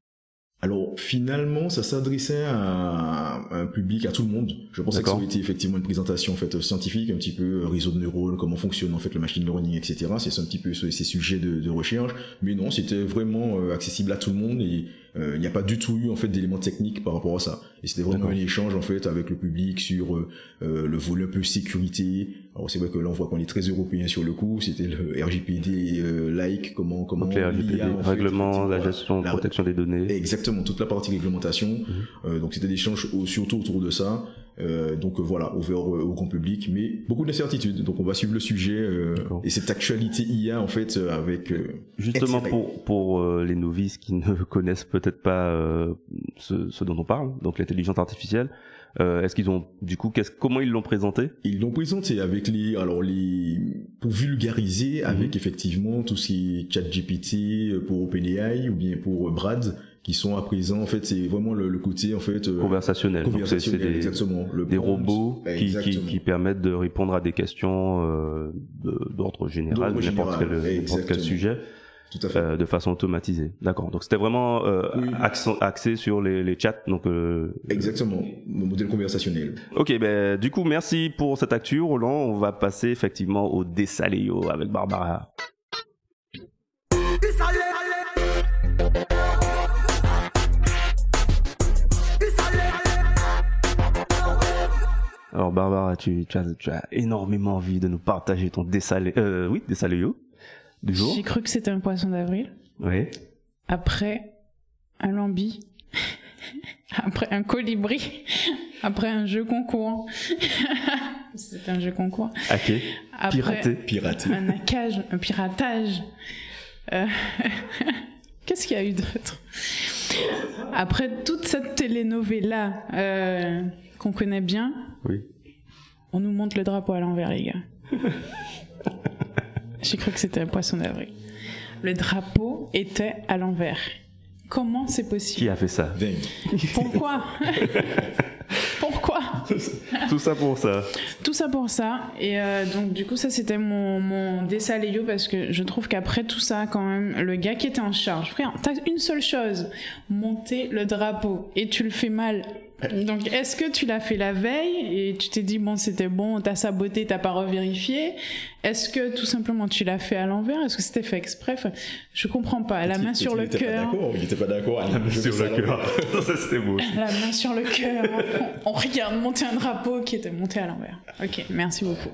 Alors finalement, ça s'adressait à un public, à tout le monde. Je pensais que ça aurait été effectivement une présentation en fait scientifique, un petit peu euh, réseau de neurones, comment fonctionne en fait le machine learning, etc. C'est un petit peu ces sujets de, de recherche, mais non, c'était vraiment accessible à tout le monde et euh, il n'y a pas du tout eu en fait d'éléments techniques par rapport à ça. Et c'était vraiment un échange en fait avec le public sur euh, euh, le volet un peu sécurité. Alors c'est vrai que là on voit qu'on est très européen sur le coup. C'était le RGPD like comment comment Donc, RGPD, règlement, la gestion, la protection des données. Exactement toute la partie réglementation. Mhm. donc c'était des échanges surtout autour de ça. Euh, donc euh, voilà, ouvert au, grand public, mais beaucoup d'incertitudes. Donc on va suivre le sujet euh, et cette actualité IA en fait avec justement pour pour les novices qui ne connaissent peut-être pas ce, ce, dont on parle, donc l'intelligence artificielle. Est-ce qu'ils ont du coup qu'est-ce comment ils l'ont présenté? Ils l'ont présenté avec les alors les pour vulgariser mhm. avec effectivement tout ce qui est ChatGPT pour OpenAI ou bien pour Brad qui sont à présent en fait c'est vraiment le, le, côté en fait euh, conversationnel, conversationnel Donc, des, exactement le des robots qui, qui, qui, permettent de répondre à des questions euh, d'ordre général de n'importe quel, quel sujet tout à fait. Euh, de façon automatisée. D'accord. Donc c'était vraiment euh, axé sur les, les chats. Donc euh... exactement, le modèle conversationnel. Ok, ben du coup merci pour cette actu, Roland. On va passer effectivement au Dessaléo avec Barbara. Alors Barbara, tu, tu, as, tu, as, énormément envie de nous partager ton dessalé, euh, oui, yo du jour. J'ai cru que c'était un poisson d'avril. Oui. Après, un lambi. Après un colibri. Après un jeu concours. c'est un jeu concours. Ok. Après, piraté. Piraté. Un hackage, un piratage. Euh... Qu'est-ce qu'il y a eu d'autre? Après toute cette telenovela euh, qu'on connaît bien, oui. on nous montre le drapeau à l'envers, les gars. J'ai cru que c'était un poisson d'avril. Le drapeau était à l'envers. Comment c'est possible? Qui a fait ça? Pourquoi? Pourquoi? Tout ça pour ça. Tout ça pour ça. Et euh, donc, du coup, ça, c'était mon, mon dessaléo parce que je trouve qu'après tout ça, quand même, le gars qui était en charge, frère, t'as une seule chose monter le drapeau et tu le fais mal Donc, est-ce que tu l'as fait la veille et tu t'es dit, bon, c'était bon, t'as saboté, t'as pas revérifié? Est-ce que tout simplement tu l'as fait à l'envers? Est-ce que c'était fait exprès? Enfin, Je comprends pas. La main sur le Il était pas cœur. d'accord, il était pas d'accord. La main sur le cœur. Ça, c'était beau. La main sur le cœur. On, on regarde monter un drapeau qui était monté à l'envers. Ok, merci beaucoup.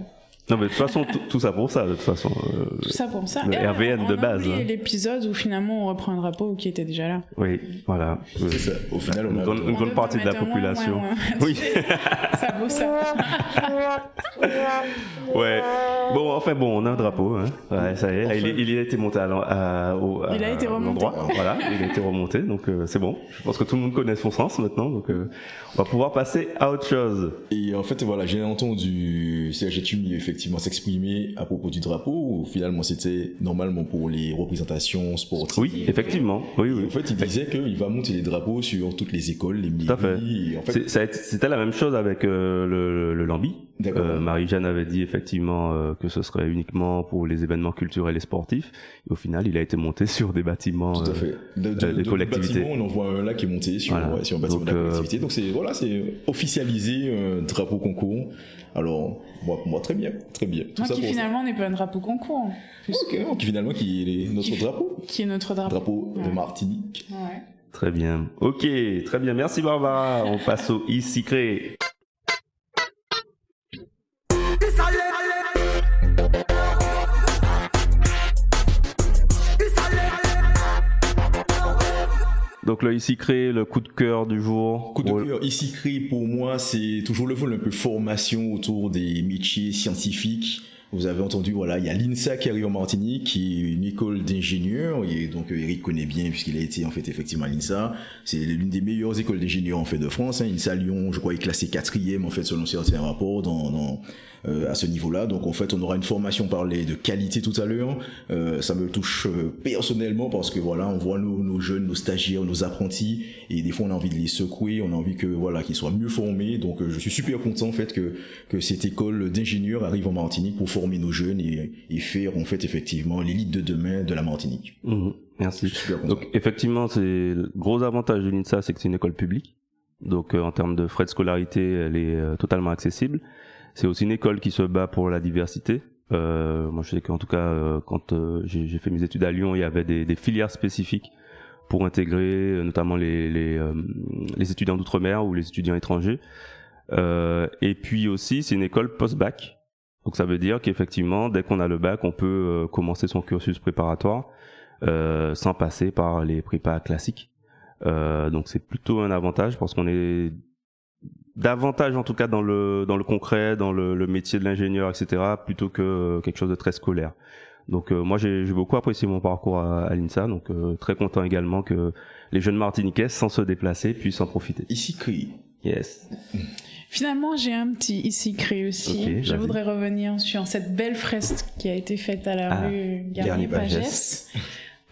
Non, mais de toute façon, tout, tout ça pour ça, de toute façon. euh, Tout ça pour ça. Le Et RVN on de base, hein. l'épisode où finalement on reprend un drapeau qui était déjà là. oui, voilà. C'est ça. Au final, on Une a. grande, une On grande devrait partie de la population. moins, moins. Oui. ça vaut ça. Ouais. Bon, enfin bon, on a un drapeau. Hein. Ouais, ça y est. Il, il a été monté à, à- au, Il a à été remonté. l'endroit. Voilà, il a été remonté, donc euh, c'est bon. Je pense que tout le monde connaît son sens maintenant, donc euh, on va pouvoir passer à autre chose. Et en fait, voilà, j'ai entendu Serge Etumi effectivement s'exprimer à propos du drapeau, où finalement c'était normalement pour les représentations sportives? Oui, effectivement. Oui, oui. en fait, il disait qu'il va monter les drapeaux sur toutes les écoles, les mairies. En fait, C'était la même chose avec euh, le, le Lambi. Euh, Marie-Jeanne avait dit effectivement euh, que ce serait uniquement pour les événements culturels et sportifs. Et au final, il a été monté sur des bâtiments. Tout à euh, fait. De, de, euh, des de collectivités. on en voit un là qui est monté sur, Voilà. ouais, sur un bâtiment Donc, de la collectivité. Donc c'est voilà, c'est officialisé un drapeau concours. Alors moi, moi très bien, très bien. Tout Moi ça qui pour finalement n'est pas un drapeau concours, Ok, donc finalement qui est notre Qui- drapeau, qui est notre drapeau. drapeau de. Martinique. Ouais. Très bien. Ok, très bien. Merci Barbara. On passe au e-secret. Donc le e-secret, le coup de cœur du jour. Coup de cœur, ici créé pour moi, c'est toujours le vol un peu formation autour des métiers scientifiques. Vous avez entendu, voilà, il y a l'INSA qui arrive en Martinique, qui est une école d'ingénieurs, et donc euh, Eric connaît bien puisqu'il a été en fait effectivement à l'INSA. C'est l'une des meilleures écoles d'ingénieurs en fait de France. Hein. INSA Lyon, je crois, est classé quatrième en fait selon certains rapports dans, dans euh, à ce niveau-là. Donc en fait, on aura une formation parlée de qualité tout à l'heure. Euh, ça me touche euh, personnellement parce que voilà, on voit nos, nos jeunes, nos stagiaires, nos apprentis, et des fois on a envie de les secouer, on a envie que voilà, qu'ils soient mieux formés. Donc euh, je suis super content en fait que que cette école d'ingénieurs arrive en Martinique pour former nos jeunes et, et faire en fait effectivement l'élite de demain de la Martinique. Je Merci. Donc effectivement, c'est le gros avantage de l'INSA, c'est que c'est une école publique. Donc euh, en termes de frais de scolarité, elle est euh, totalement accessible. C'est aussi une école qui se bat pour la diversité. Euh, moi, je sais qu'en tout cas, quand j'ai fait mes études à Lyon, il y avait des, des filières spécifiques pour intégrer notamment les, les, les étudiants d'outre-mer ou les étudiants étrangers. Et puis aussi, c'est une école post-bac. Donc ça veut dire qu'effectivement, dès qu'on a le bac, on peut euh, commencer son cursus préparatoire euh, sans passer par les prépas classiques. Euh, donc c'est plutôt un avantage parce qu'on est davantage en tout cas dans le dans le concret, dans le, le métier de l'ingénieur, etc. plutôt que euh, quelque chose de très scolaire. Donc euh, moi j'ai beaucoup apprécié mon parcours à, à l'INSA, donc euh, très content également que les jeunes Martiniquais sans se déplacer puissent en profiter. Ici. Yes. Finalement, j'ai un petit ici créé aussi. Je voudrais revenir sur cette belle fresque qui a été faite à la Ah, rue Garnier Garnier-Pagès. Pagès.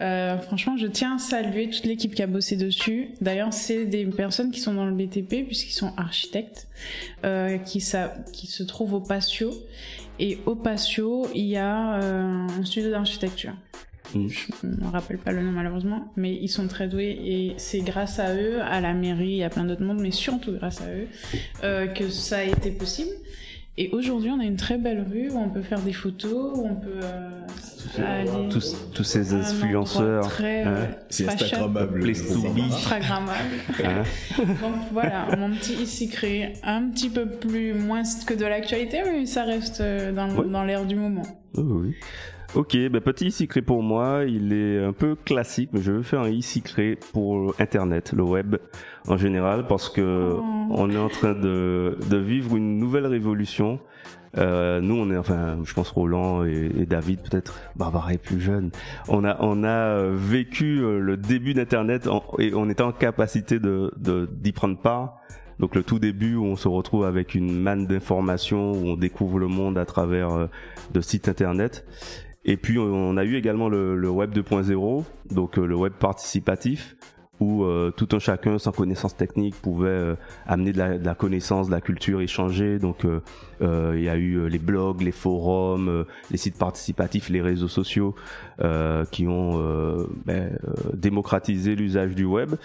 Euh, franchement, je tiens à saluer toute l'équipe qui a bossé dessus. D'ailleurs, c'est des personnes qui sont dans le BTP puisqu'ils sont architectes, euh, qui se trouvent au Patio. Et au Patio, il y a euh, un studio d'architecture. Je ne me rappelle pas le nom malheureusement, mais ils sont très doués et c'est grâce à eux, à la mairie et à plein d'autres mondes, mais surtout grâce à eux, euh, que ça a été possible. Et aujourd'hui, on a une très belle rue où on peut faire des photos, où on peut euh, aller Tous, tous ces influenceurs. très hein, euh, C'est Instagrammable. Instagrammable. hein. Donc voilà, mon petit ici créé, un petit peu plus moins que de l'actualité, mais ça reste euh, dans, Ouais. dans l'air du moment. Oh, oui. Ok, ben petit e-secret pour moi, il est un peu classique, mais je veux faire un e-secret pour Internet, le web en général, parce que Oh. on est en train de, de vivre une nouvelle révolution. Euh, nous, on est, enfin, je pense Roland et, et David, peut-être Barbara est plus jeune. On a, on a euh, vécu euh, le début d'Internet et on était en capacité de, de- d'y prendre part. Donc le tout début où on se retrouve avec une manne d'informations, où on découvre le monde à travers euh, de sites internet. Et puis on a eu également le, le web 2.0, donc euh, le web participatif, où euh, tout un chacun sans connaissance technique pouvait euh, amener de la, connaissance, de la culture, échanger. Donc il y a eu les blogs, les forums, les sites participatifs, les réseaux sociaux qui ont ben, démocratisé l'usage du web.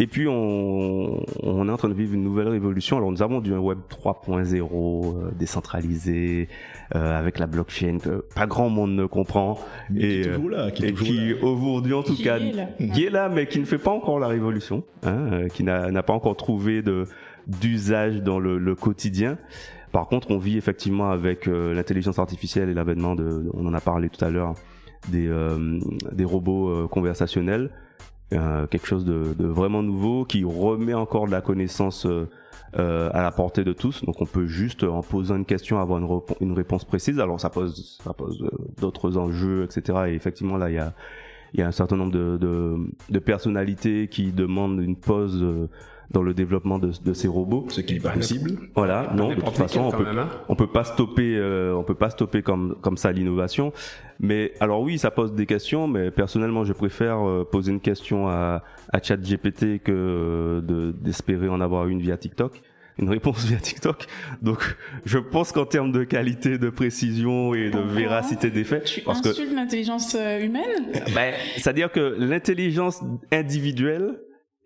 Et puis on, on est en train de vivre une nouvelle révolution. Alors nous avons du web 3.0 euh, décentralisé euh, avec la blockchain que pas grand monde ne comprend Mais et, qui est toujours là, qui est et toujours qui là. aujourd'hui en tout Qui cas est là. qui est là mais qui ne fait pas encore la révolution, hein, euh, qui n'a n'a pas encore trouvé de d'usage dans le, le quotidien. Par contre, on vit effectivement avec euh, l'intelligence artificielle et l'avènement de, on en a parlé tout à l'heure, des, euh, des robots euh, conversationnels, euh, quelque chose de, de vraiment nouveau qui remet encore de la connaissance euh, euh, à la portée de tous. Donc, on peut juste en posant une question avoir une, réponse précise. Alors, ça pose, ça pose euh, d'autres enjeux, etc. Et effectivement, là, il y a, y a un certain nombre de, de, de personnalités qui demandent une pause euh, dans le développement de, de ces robots. Ce qui n'est pas possible. Voilà, non, de toute façon, on peut, hein. on peut pas stopper, euh, on peut pas stopper comme comme ça l'innovation. Mais alors oui, ça pose des questions, mais personnellement, je préfère euh, poser une question à à ChatGPT que euh, de d'espérer en avoir une via TikTok, une réponse via TikTok. Donc, je pense qu'en termes de qualité, de précision et de véracité des faits, Tu parce que l'intelligence euh, humaine? Ben, c'est-à-dire que l'intelligence individuelle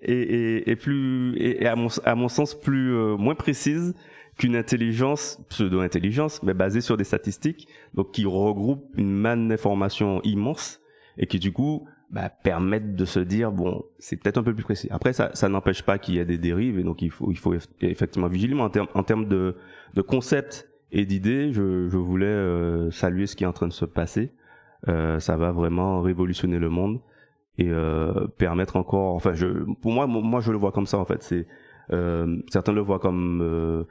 est, est, est plus, est, à mon, à mon sens plus euh, moins précise qu'une intelligence pseudo-intelligence, mais basée sur des statistiques, donc qui regroupe une manne d'informations immense et qui du coup bah, permettent de se dire bon, c'est peut-être un peu plus précis. Après, ça, ça n'empêche pas qu'il y ait des dérives et donc il faut, il faut eff- effectivement vigiler. Mais en termes, en termes de, de concepts et d'idées, je, je voulais euh, saluer ce qui est en train de se passer. Euh, ça va vraiment révolutionner le monde et euh, permettre encore. Enfin, je, pour moi, moi, je le vois comme ça en fait. C'est euh, certains le voient comme euh,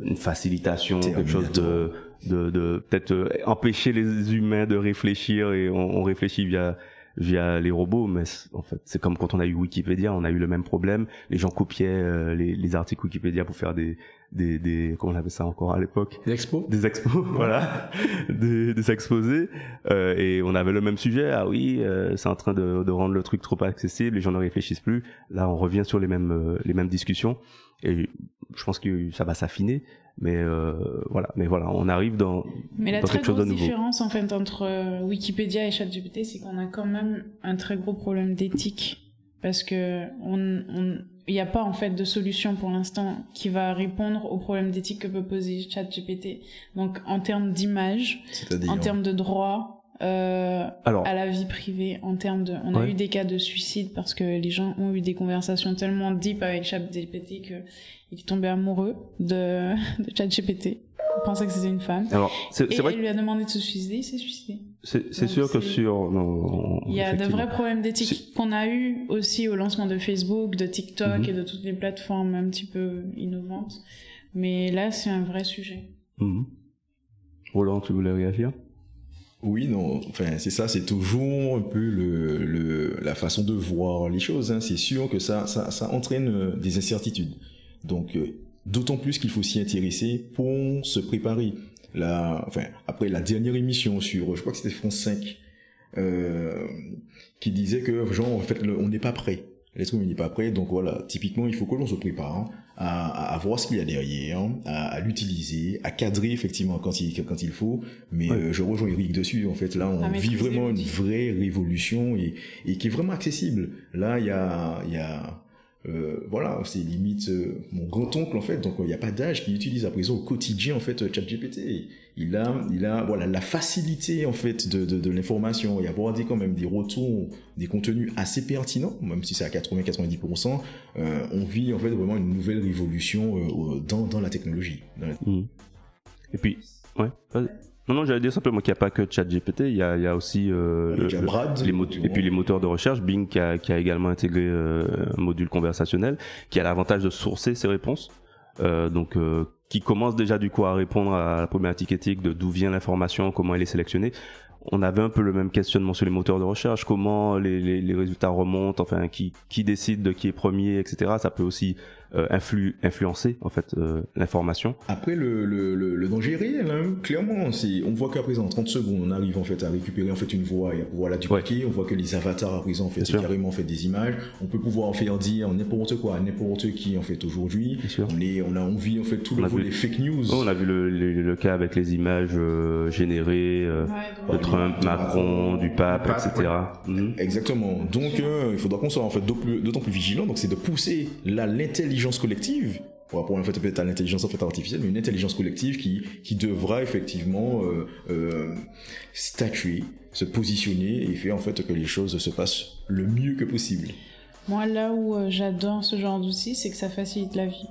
une facilitation, quelque chose de, de, de peut-être euh, empêcher les humains de réfléchir et on, on réfléchit via via les robots, mais en fait, c'est comme quand on a eu Wikipédia, on a eu le même problème. Les gens copiaient euh, les, les articles Wikipédia pour faire des, des, des, comment on appelle ça encore à l'époque? L'expo des expos, voilà, des, des exposés, euh, et on avait le même sujet. Ah oui, euh, c'est en train de, de rendre le truc trop accessible, les gens ne réfléchissent plus. Là, on revient sur les mêmes euh, les mêmes discussions, et je pense que ça va s'affiner. Mais euh, voilà, mais voilà, on arrive dans Mais la dans très quelque chose de grosse nouveau. différence en fait entre Wikipédia et ChatGPT, c'est qu'on a quand même un très gros problème d'éthique parce que on, on, il n'y a pas en fait de solution pour l'instant qui va répondre aux problèmes d'éthique que peut poser ChatGPT. Donc en termes d'image, en termes de droit. Euh, Alors, à la vie privée en termes de on a eu des cas de suicide parce que les gens ont eu des conversations tellement deep avec ChatGPT est tombé amoureux de, de ChatGPT pensait que c'était une femme alors c'est et c'est vrai, elle que lui a demandé de se suicider, il s'est suicidé. c'est sûr que sur non, Il y a de vrais problèmes d'éthique qu'on a eu aussi au lancement de Facebook, de TikTok Mhm. et de toutes les plateformes un petit peu innovantes. Mais là, c'est un vrai sujet. Mhm. Roland, tu voulais réagir? Oui, non, enfin, c'est ça, c'est toujours un peu le, le, la façon de voir les choses. Hein. C'est sûr que ça, ça, ça entraîne euh, des incertitudes. Donc, euh, d'autant plus qu'il faut s'y intéresser pour se préparer. La, enfin, après la dernière émission sur, je crois que c'était France 5, euh, qui disait que, genre, en fait, le- on n'est pas prêt. L'être humain n'est pas prêt, donc voilà, typiquement, il faut que l'on se prépare hein, à, à, à voir ce qu'il y a derrière, à, à l'utiliser, à cadrer effectivement quand il, quand il faut, mais Ouais. euh, je rejoins Eric dessus. En fait, là, on À vit vraiment une vraie révolution et, et qui est vraiment accessible. Là, il y a, il y a euh, voilà, c'est limite euh, mon grand-oncle en fait. Donc, il n'y a pas d'âge qui utilise à présent au quotidien en fait euh, ChatGPT. Il a, il a, voilà, la facilité en fait de, de, de l'information et avoir des quand même des retours, des contenus assez pertinents, même si c'est à 80-90%. Euh, on vit en fait vraiment une nouvelle révolution euh, dans, dans la technologie. Mhm. Et puis, ouais. Non, non, j'allais dire simplement qu'il n'y a pas que ChatGPT, il y a, il y a aussi euh, le- Brad, les mot- et puis les moteurs de recherche, Bing qui a, qui a également intégré euh, un module conversationnel, qui a l'avantage de sourcer ses réponses, euh, donc euh, qui commence déjà du coup à répondre à la problématique éthique de d'où vient l'information, comment elle est sélectionnée. On avait un peu le même questionnement sur les moteurs de recherche, comment les, les, les résultats remontent, enfin qui, qui décide de qui est premier, etc. Ça peut aussi influ, influencer en fait euh, l'information. Après le, le, le, danger est réel, hein. clairement. On voit qu'à présent, en 30 secondes, on arrive en fait à récupérer en fait une voix et à pouvoir la dupliquer. On voit que les avatars à présent en fait carrément fait des images. On peut pouvoir en faire dire n'importe quoi, n'importe qui en fait aujourd'hui. On est, on a envie en fait tout le volet fake news. on a vu le, le, cas avec les images euh, générées de Trump, Macron, du pape, etc. Mhm. Exactement. Donc il faudra qu'on soit en fait d'autant plus vigilant. Donc c'est de pousser l'intelligence collective, pour en fait peut-être à l'intelligence artificielle, mais une intelligence collective qui, qui devra effectivement euh, euh, statuer, se positionner et faire en fait que les choses se passent le mieux que possible. Moi, là où euh, j'adore ce genre d'outils, c'est que ça facilite la vie.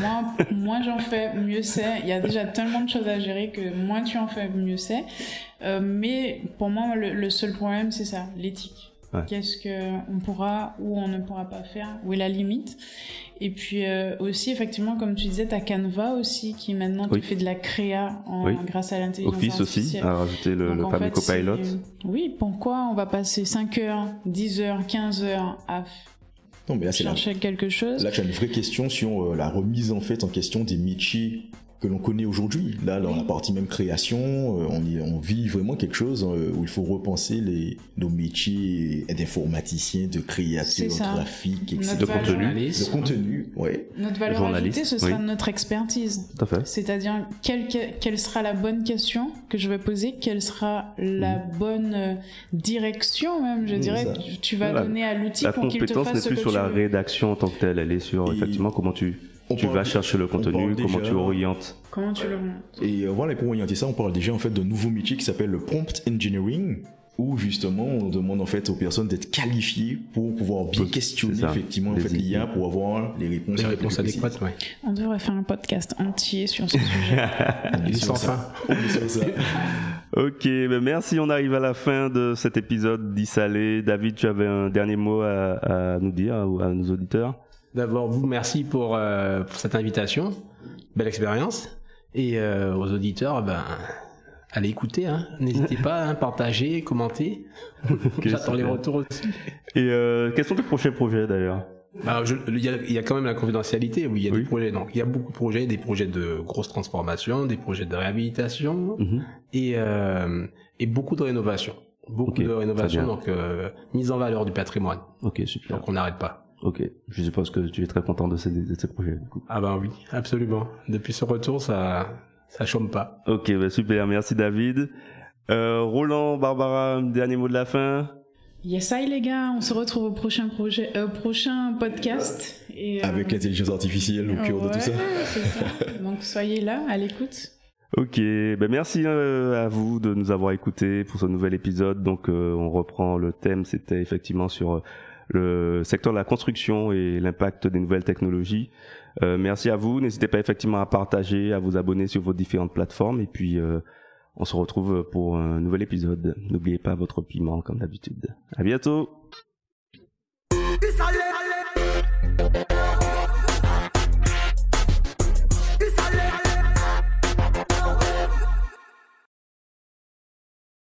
Moi, moins j'en fais, mieux c'est. Il y a déjà tellement de choses à gérer que moins tu en fais, mieux c'est. mais pour moi, le seul problème, c'est ça, l'éthique. Qu'est-ce qu'on pourra ou on ne pourra pas faire Où est la limite. Et puis euh, aussi, effectivement, comme tu disais, tu as Canva aussi qui maintenant te fait de la créa en, grâce à l'intelligence Office aussi a rajouté le, le fameux copilot. oui, pourquoi on va passer 5 heures, 10 heures, 15 heures à non, mais là, chercher quelque chose Là, tu as une vraie question sur euh, la remise en fait en question des métiers que l'on connaît aujourd'hui. Là, dans la partie même création, euh, on, y, on vit vraiment quelque chose euh, où il faut repenser les, nos métiers d'informaticiens, de créateurs graphiques, etc. De contenu. De contenu, ouais. Notre valeur ajoutée, ce sera notre expertise. Tout à fait. C'est-à-dire, quelle, quelle sera la bonne question que je vais poser, quelle sera la mm. bonne euh, direction même, je dirais, tu vas donner à l'outil pour qu'il te fasse ce que La compétence n'est plus sur la rédaction en tant que telle, elle est sur, effectivement, comment tu tu vas chercher le contenu, comment tu orientes. Comment tu l'orientes. Et euh, voilà, pour orienter ça, on parle déjà en fait d'un nouveau métier qui s'appelle le prompt engineering où justement on demande en fait aux personnes d'être qualifiées pour pouvoir bien questionner effectivement en fait l'IA pour avoir les réponses, les réponses adéquates. Ouais. On devrait faire un podcast entier sur ce sujet. on est sur ça. On est sur ça. ok, ben merci. On arrive à la fin de cet épisode d'Issalé. David, tu avais un dernier mot à, à nous dire à nos auditeurs? D'abord, vous, merci pour, euh, pour, cette invitation. Belle expérience. Et euh, aux auditeurs, ben, allez écouter. Hein. N'hésitez pas à hein, partager, commenter. J'attends les retours aussi. Et euh, quels sont tes prochains projets d'ailleurs? Bah, il y, a, y, a, quand même la confidentialité, oui, il y a des projets. Donc, il y a beaucoup de projets, des projets de grosse transformation, des projets de réhabilitation mhm. et, euh, et beaucoup de rénovation. Beaucoup de rénovation, donc euh, mise en valeur du patrimoine. Ok, super. Donc, on n'arrête pas. Ok, je suppose que tu es très content de ces, de ces projets. Ah ben oui, absolument. Depuis ce retour, ça ça chôme pas. Ok, bah super, merci David. Euh, Roland, Barbara, dernier mot de la fin Yes, hi les gars, on se retrouve au prochain projet, euh, prochain podcast. Et, euh, Avec l'intelligence artificielle au cœur de tout ça. ça. Donc soyez là, à l'écoute. Ok, ben merci euh, à vous de nous avoir écoutés pour ce nouvel épisode. Donc euh, on reprend le thème, c'était effectivement sur le secteur de la construction et l'impact des nouvelles technologies. Euh, merci à vous. N'hésitez pas effectivement à partager, à vous abonner sur vos différentes plateformes. Et puis, euh, on se retrouve pour un nouvel épisode. N'oubliez pas votre piment comme d'habitude. À bientôt.